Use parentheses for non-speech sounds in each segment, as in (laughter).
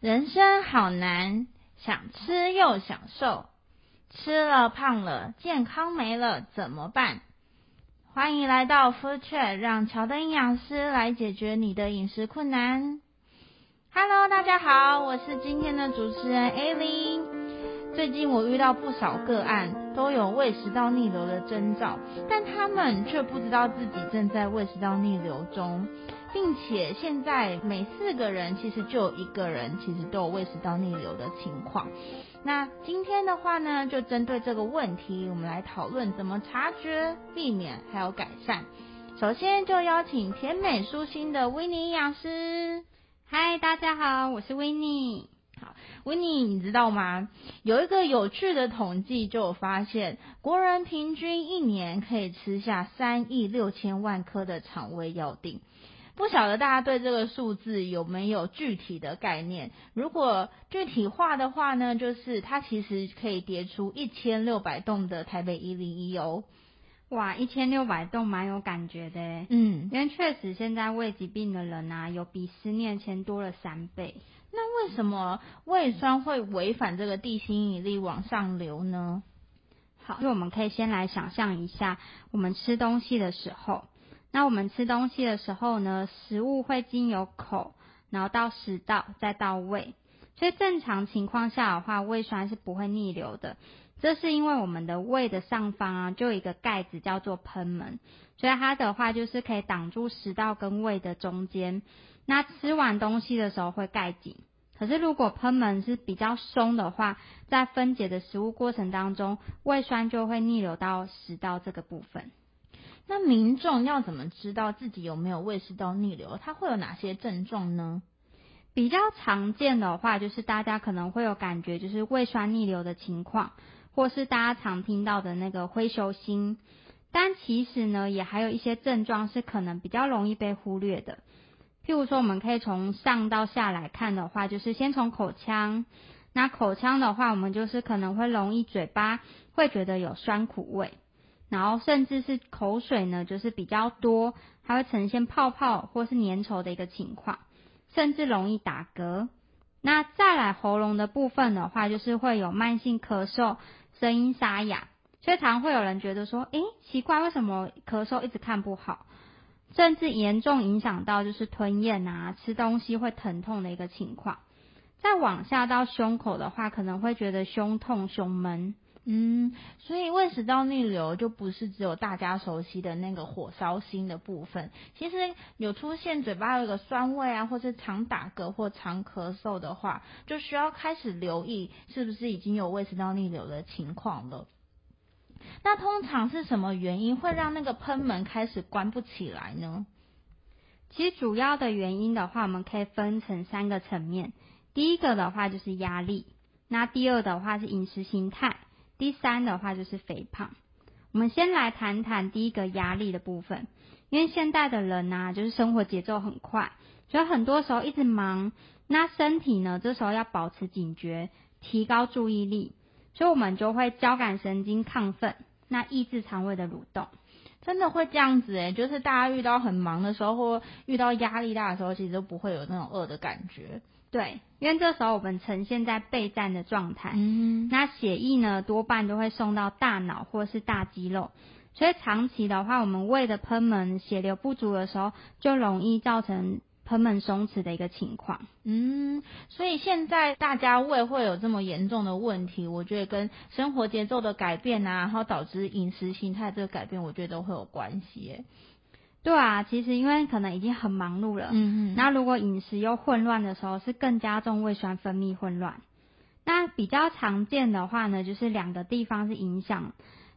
人生好难，想吃又想瘦，吃了胖了，健康没了，怎么办？欢迎来到 Food Chat，让乔的营养师来解决你的饮食困难。Hello，大家好，我是今天的主持人 Aileen。最近我遇到不少个案，都有胃食道逆流的征兆，但他们却不知道自己正在胃食道逆流中，并且现在每四个人其实就有一个人其实都有胃食道逆流的情况。那今天的话呢，就针对这个问题，我们来讨论怎么察觉、避免还有改善。首先就邀请甜美舒心的维尼营养师。嗨，大家好，我是维尼。好，维尼，你知道吗？有一个有趣的统计，就有发现，国人平均一年可以吃下三亿六千万颗的肠胃药�錠。不晓得大家对这个数字有没有具体的概念？如果具体化的话呢，就是它其实可以叠出一千六百栋的台北一零一哦。哇，一千六百栋蛮有感觉的，嗯，因为确实现在胃疾病的人啊，有比十年前多了三倍。那为什么胃酸会违反这个地心引力往上流呢？好，那我们可以先来想象一下，我们吃东西的时候，那我们吃东西的时候呢，食物会经由口，然后到食道，再到胃。所以正常情况下的话，胃酸是不会逆流的。这是因为我们的胃的上方啊，就有一个盖子叫做喷门，所以它的话就是可以挡住食道跟胃的中间。那吃完东西的时候会盖紧，可是如果喷门是比较松的话，在分解的食物过程当中，胃酸就会逆流到食道这个部分。那民众要怎么知道自己有没有胃食道逆流？它会有哪些症状呢？比较常见的话，就是大家可能会有感觉，就是胃酸逆流的情况，或是大家常听到的那个灰球心。但其实呢，也还有一些症状是可能比较容易被忽略的。譬如说，我们可以从上到下来看的话，就是先从口腔。那口腔的话，我们就是可能会容易嘴巴会觉得有酸苦味，然后甚至是口水呢，就是比较多，它会呈现泡泡或是粘稠的一个情况，甚至容易打嗝。那再来喉咙的部分的话，就是会有慢性咳嗽、声音沙哑，所以常会有人觉得说，诶，奇怪，为什么咳嗽一直看不好？甚至严重影响到就是吞咽啊，吃东西会疼痛的一个情况。再往下到胸口的话，可能会觉得胸痛、胸闷。嗯，所以胃食道逆流就不是只有大家熟悉的那个火烧心的部分。其实有出现嘴巴有个酸味啊，或是常打嗝或常咳嗽的话，就需要开始留意是不是已经有胃食道逆流的情况了。那通常是什么原因会让那个喷门开始关不起来呢？其实主要的原因的话，我们可以分成三个层面。第一个的话就是压力，那第二的话是饮食形态，第三的话就是肥胖。我们先来谈谈第一个压力的部分，因为现代的人呐，就是生活节奏很快，所以很多时候一直忙，那身体呢，这时候要保持警觉，提高注意力。所以我们就会交感神经亢奋，那抑制肠胃的蠕动，真的会这样子诶，就是大家遇到很忙的时候，或遇到压力大的时候，其实都不会有那种饿的感觉。对，因为这时候我们呈现在备战的状态，嗯，那血液呢多半都会送到大脑或是大肌肉，所以长期的话，我们胃的喷门血流不足的时候，就容易造成。喷门松弛的一个情况，嗯，所以现在大家胃会有这么严重的问题，我觉得跟生活节奏的改变啊，然后导致饮食形态这个改变，我觉得都会有关系。对啊，其实因为可能已经很忙碌了，嗯嗯，那如果饮食又混乱的时候，是更加重胃酸分泌混乱。那比较常见的话呢，就是两个地方是影响，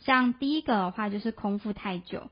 像第一个的话就是空腹太久。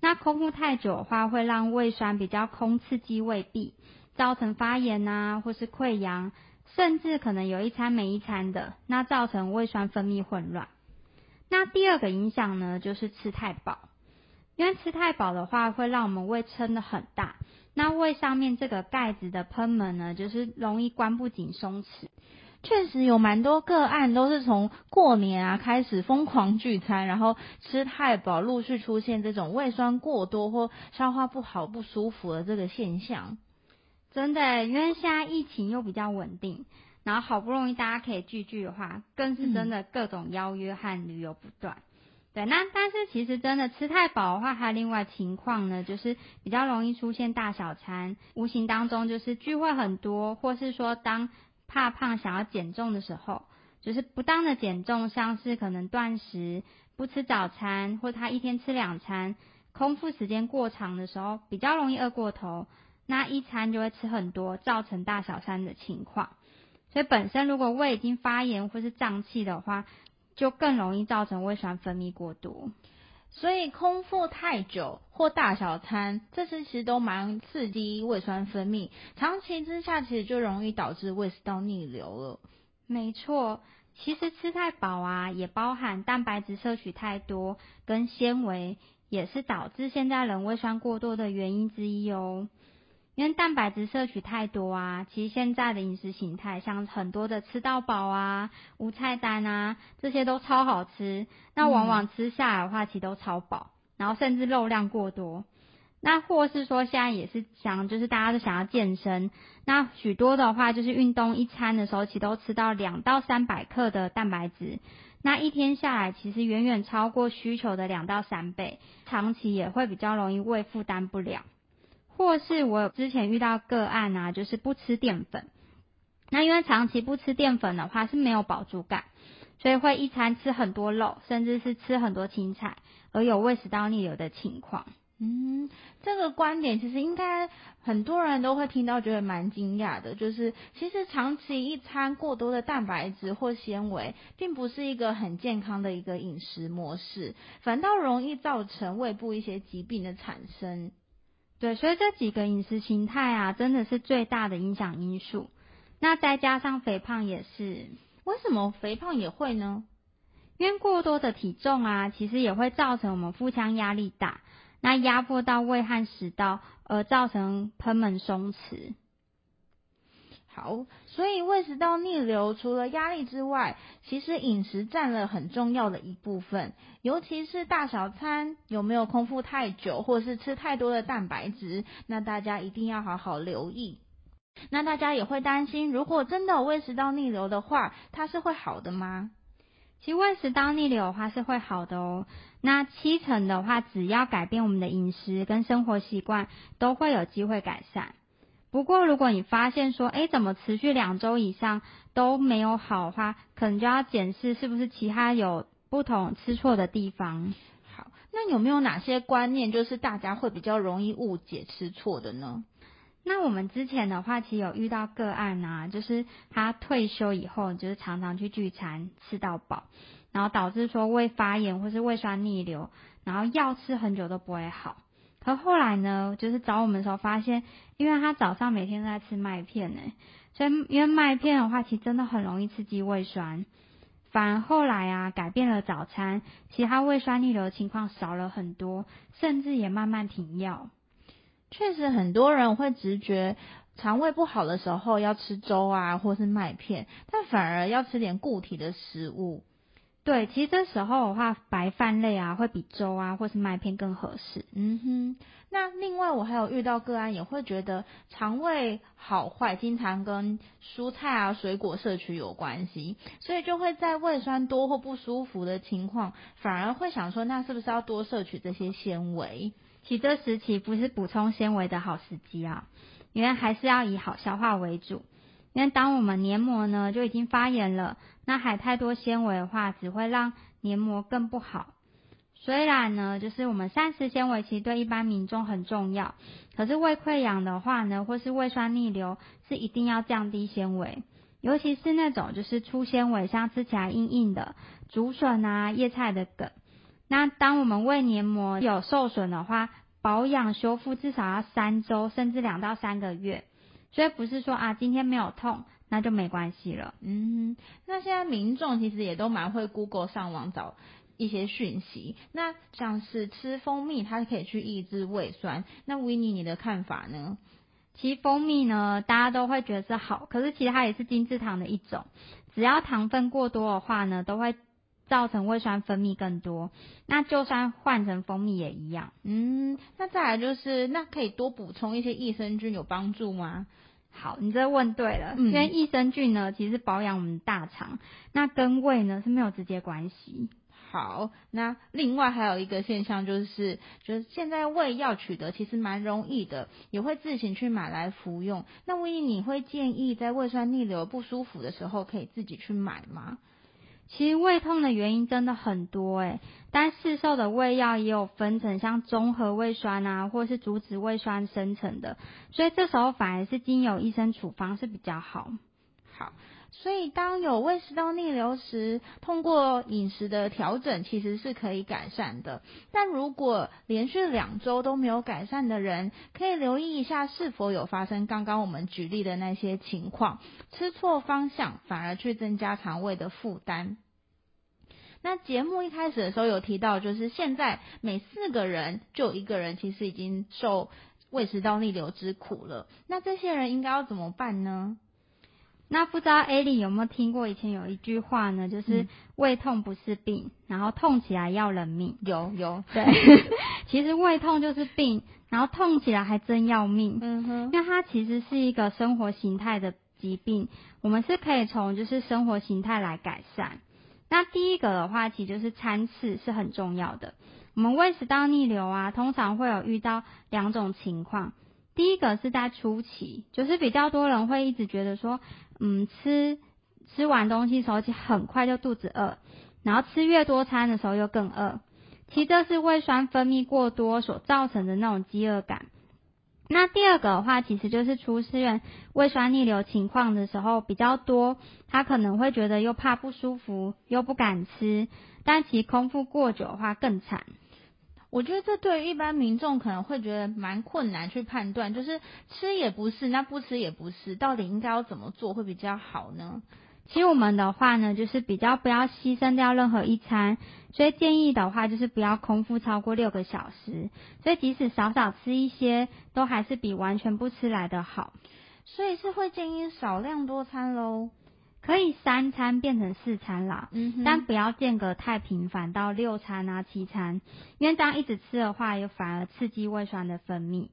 那空腹太久的话，会让胃酸比较空刺激胃壁，造成发炎啊，或是溃疡，甚至可能有一餐没一餐的，那造成胃酸分泌混乱。那第二个影响呢，就是吃太饱，因为吃太饱的话，会让我们胃撑得很大，那胃上面这个盖子的喷门呢，就是容易关不紧松弛。确实有蛮多个案都是从过年啊开始疯狂聚餐，然后吃太饱，陆续出现这种胃酸过多或消化不好不舒服的这个现象。真的，因为现在疫情又比较稳定，然后好不容易大家可以聚聚的话，更是真的各种邀约和旅游不断。对，那但是其实真的吃太饱的话，还有另外情况呢，就是比较容易出现大小餐，无形当中就是聚会很多，或是说当怕胖想要减重的时候，就是不当的减重，像是可能断食、不吃早餐，或他一天吃两餐，空腹时间过长的时候，比较容易饿过头。那一餐就会吃很多，造成大小餐的情况。所以本身如果胃已经发炎或是胀气的话，就更容易造成胃酸分泌过多。所以空腹太久或大小餐，这些其实都蛮刺激胃酸分泌，长期之下其实就容易导致胃食道逆流了。没错，其实吃太饱啊，也包含蛋白质摄取太多跟纤维，也是导致现在人胃酸过多的原因之一哦。因为蛋白质摄取太多啊，其实现在的饮食形态，像很多的吃到饱啊、无菜单啊，这些都超好吃。那往往吃下来的话，其实都超饱，然后甚至肉量过多。那或是说现在也是想，就是大家都想要健身，那许多的话就是运动一餐的时候，其实都吃到两到三百克的蛋白质，那一天下来其实远远超过需求的两到三倍，长期也会比较容易胃负担不了。或是我之前遇到个案啊，就是不吃淀粉，那因为长期不吃淀粉的话是没有饱足感，所以会一餐吃很多肉，甚至是吃很多青菜，而有胃食道逆流的情况。嗯，这个观点其实应该很多人都会听到，觉得蛮惊讶的，就是其实长期一餐过多的蛋白质或纤维，并不是一个很健康的一个饮食模式，反倒容易造成胃部一些疾病的产生。对，所以这几个饮食形态啊，真的是最大的影响因素。那再加上肥胖也是，为什么肥胖也会呢？因为过多的体重啊，其实也会造成我们腹腔压力大，那压迫到胃和食道，而造成盆门松弛。好，所以胃食道逆流除了压力之外，其实饮食占了很重要的一部分，尤其是大小餐有没有空腹太久，或是吃太多的蛋白质，那大家一定要好好留意。那大家也会担心，如果真的有胃食道逆流的话，它是会好的吗？其实胃食道逆流的话是会好的哦。那七成的话，只要改变我们的饮食跟生活习惯，都会有机会改善。不过，如果你发现说，哎，怎么持续两周以上都没有好的话，可能就要检视是不是其他有不同吃错的地方。好，那有没有哪些观念，就是大家会比较容易误解吃错的呢？那我们之前的话，其实有遇到个案啊，就是他退休以后，就是常常去聚餐吃到饱，然后导致说胃发炎或是胃酸逆流，然后药吃很久都不会好。可后来呢，就是找我们的时候发现，因为他早上每天都在吃麦片呢，所以因为麦片的话，其实真的很容易刺激胃酸。反而后来啊，改变了早餐，其他胃酸逆流的情况少了很多，甚至也慢慢停药。确实，很多人会直觉肠胃不好的时候要吃粥啊，或是麦片，但反而要吃点固体的食物。对，其实这时候的话，白饭类啊会比粥啊或是麦片更合适。嗯哼，那另外我还有遇到个案，也会觉得肠胃好坏经常跟蔬菜啊水果摄取有关系，所以就会在胃酸多或不舒服的情况，反而会想说，那是不是要多摄取这些纤维？其实这时期不是补充纤维的好时机啊，因为还是要以好消化为主。因为当我们黏膜呢就已经发炎了，那还太多纤维的话，只会让黏膜更不好。虽然呢，就是我们膳食纤维其实对一般民众很重要，可是胃溃疡的话呢，或是胃酸逆流，是一定要降低纤维，尤其是那种就是粗纤维，像吃起来硬硬的竹笋啊、叶菜的梗。那当我们胃黏膜有受损的话，保养修复至少要三周，甚至两到三个月。所以不是说啊，今天没有痛，那就没关系了。嗯，那现在民众其实也都蛮会 Google 上网找一些讯息。那像是吃蜂蜜，它可以去抑制胃酸。那 Winnie 你的看法呢？其实蜂蜜呢，大家都会觉得是好，可是其实它也是精制糖的一种。只要糖分过多的话呢，都会造成胃酸分泌更多。那就算换成蜂蜜也一样。嗯，那再来就是，那可以多补充一些益生菌，有帮助吗？好，你这问对了，嗯、因为益生菌呢，其实保养我们的大肠，那跟胃呢是没有直接关系。好，那另外还有一个现象就是，就是现在胃药取得其实蛮容易的，也会自行去买来服用。那威尼，你会建议在胃酸逆流不舒服的时候可以自己去买吗？其实胃痛的原因真的很多诶，但市售的胃药也有分成像综合胃酸啊，或是阻止胃酸生成的，所以这时候反而是经由医生处方是比较好。好。所以，当有胃食道逆流时，通过饮食的调整，其实是可以改善的。但如果连续两周都没有改善的人，可以留意一下是否有发生刚刚我们举例的那些情况，吃错方向，反而去增加肠胃的负担。那节目一开始的时候有提到，就是现在每四个人就有一个人其实已经受胃食道逆流之苦了。那这些人应该要怎么办呢？那不知道艾莉有没有听过以前有一句话呢？就是胃痛不是病，嗯、然后痛起来要人命。有有，对，(laughs) 其实胃痛就是病，然后痛起来还真要命。嗯哼，因为它其实是一个生活形态的疾病，我们是可以从就是生活形态来改善。那第一个的话，其实就是餐次是很重要的。我们胃食道逆流啊，通常会有遇到两种情况。第一个是在初期，就是比较多人会一直觉得说，嗯，吃吃完东西的时候，其实很快就肚子饿，然后吃越多餐的时候又更饿。其实这是胃酸分泌过多所造成的那种饥饿感。那第二个的话，其实就是出现胃酸逆流情况的时候比较多，他可能会觉得又怕不舒服，又不敢吃，但其空腹过久的话更惨。我觉得这对于一般民众可能会觉得蛮困难去判断，就是吃也不是，那不吃也不是，到底应该要怎么做会比较好呢？其实我们的话呢，就是比较不要牺牲掉任何一餐，所以建议的话就是不要空腹超过六个小时，所以即使少少吃一些，都还是比完全不吃来得好。所以是会建议少量多餐喽。可以三餐变成四餐啦，嗯，但不要间隔太频繁到六餐啊七餐，因为这样一直吃的话，又反而刺激胃酸的分泌。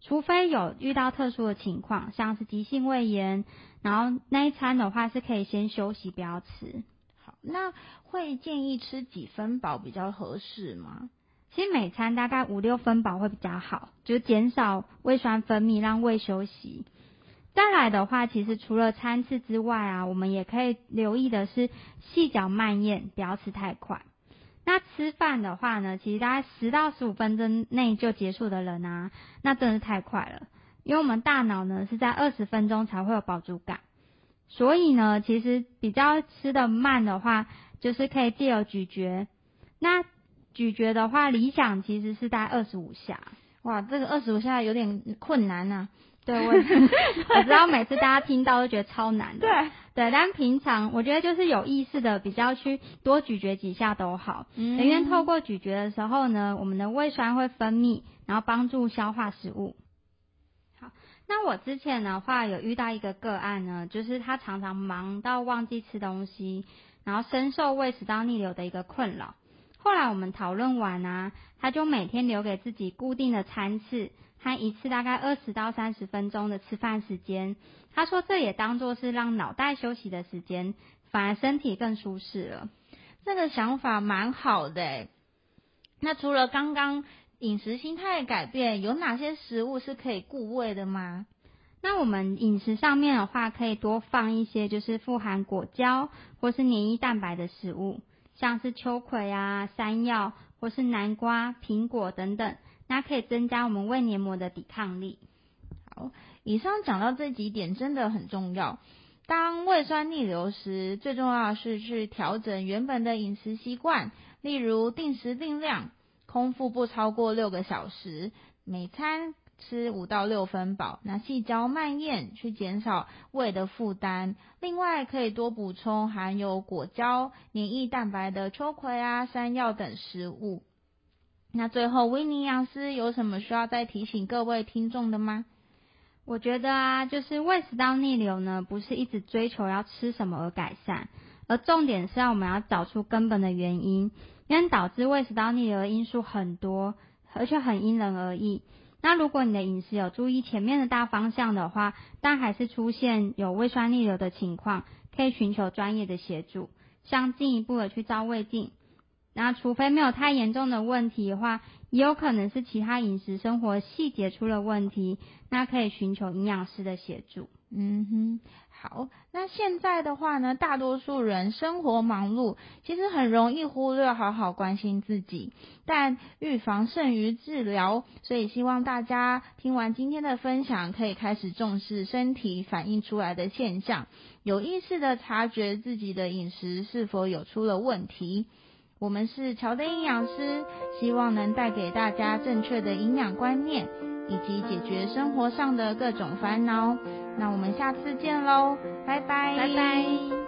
除非有遇到特殊的情况，像是急性胃炎，然后那一餐的话是可以先休息，不要吃。好，那会建议吃几分饱比较合适吗？其实每餐大概五六分饱会比较好，就是减少胃酸分泌，让胃休息。再来的话，其实除了餐次之外啊，我们也可以留意的是细嚼慢咽，不要吃太快。那吃饭的话呢，其实大概十到十五分钟内就结束的人啊，那真的是太快了。因为我们大脑呢是在二十分钟才会有饱足感，所以呢，其实比较吃得慢的话，就是可以借由咀嚼。那咀嚼的话，理想其实是在二十五下。哇，这个二十五下有点困难啊。对，我 (laughs) 我知道每次大家听到都觉得超难的。对对，但平常我觉得就是有意识的比较去多咀嚼几下都好。嗯。因为透过咀嚼的时候呢，我们的胃酸会分泌，然后帮助消化食物。好，那我之前的话有遇到一个个案呢，就是他常常忙到忘记吃东西，然后深受胃食道逆流的一个困扰。后来我们讨论完啊，他就每天留给自己固定的餐次。他一次大概二十到三十分钟的吃饭时间，他说这也当作是让脑袋休息的时间，反而身体更舒适了。这个想法蛮好的诶。那除了刚刚饮食心态改变，有哪些食物是可以顾胃的吗？那我们饮食上面的话，可以多放一些就是富含果胶或是黏液蛋白的食物，像是秋葵啊、山药或是南瓜、苹果等等。那可以增加我们胃黏膜的抵抗力。好，以上讲到这几点真的很重要。当胃酸逆流时，最重要的是去调整原本的饮食习惯，例如定时定量，空腹不超过六个小时，每餐吃五到六分饱。那细嚼慢咽，去减少胃的负担。另外，可以多补充含有果胶、黏液蛋白的秋葵啊、山药等食物。那最后，威尼营养师有什么需要再提醒各位听众的吗？我觉得啊，就是胃食道逆流呢，不是一直追求要吃什么而改善，而重点是要我们要找出根本的原因，因为导致胃食道逆流的因素很多，而且很因人而异。那如果你的饮食有注意前面的大方向的话，但还是出现有胃酸逆流的情况，可以寻求专业的协助，像进一步的去照胃镜。那除非没有太严重的问题的话，也有可能是其他饮食生活细节出了问题，那可以寻求营养师的协助。嗯哼，好。那现在的话呢，大多数人生活忙碌，其实很容易忽略好好关心自己。但预防胜于治疗，所以希望大家听完今天的分享，可以开始重视身体反映出来的现象，有意识的察觉自己的饮食是否有出了问题。我们是乔的营养师，希望能带给大家正确的营养观念，以及解决生活上的各种烦恼。那我们下次见喽，拜拜，拜拜。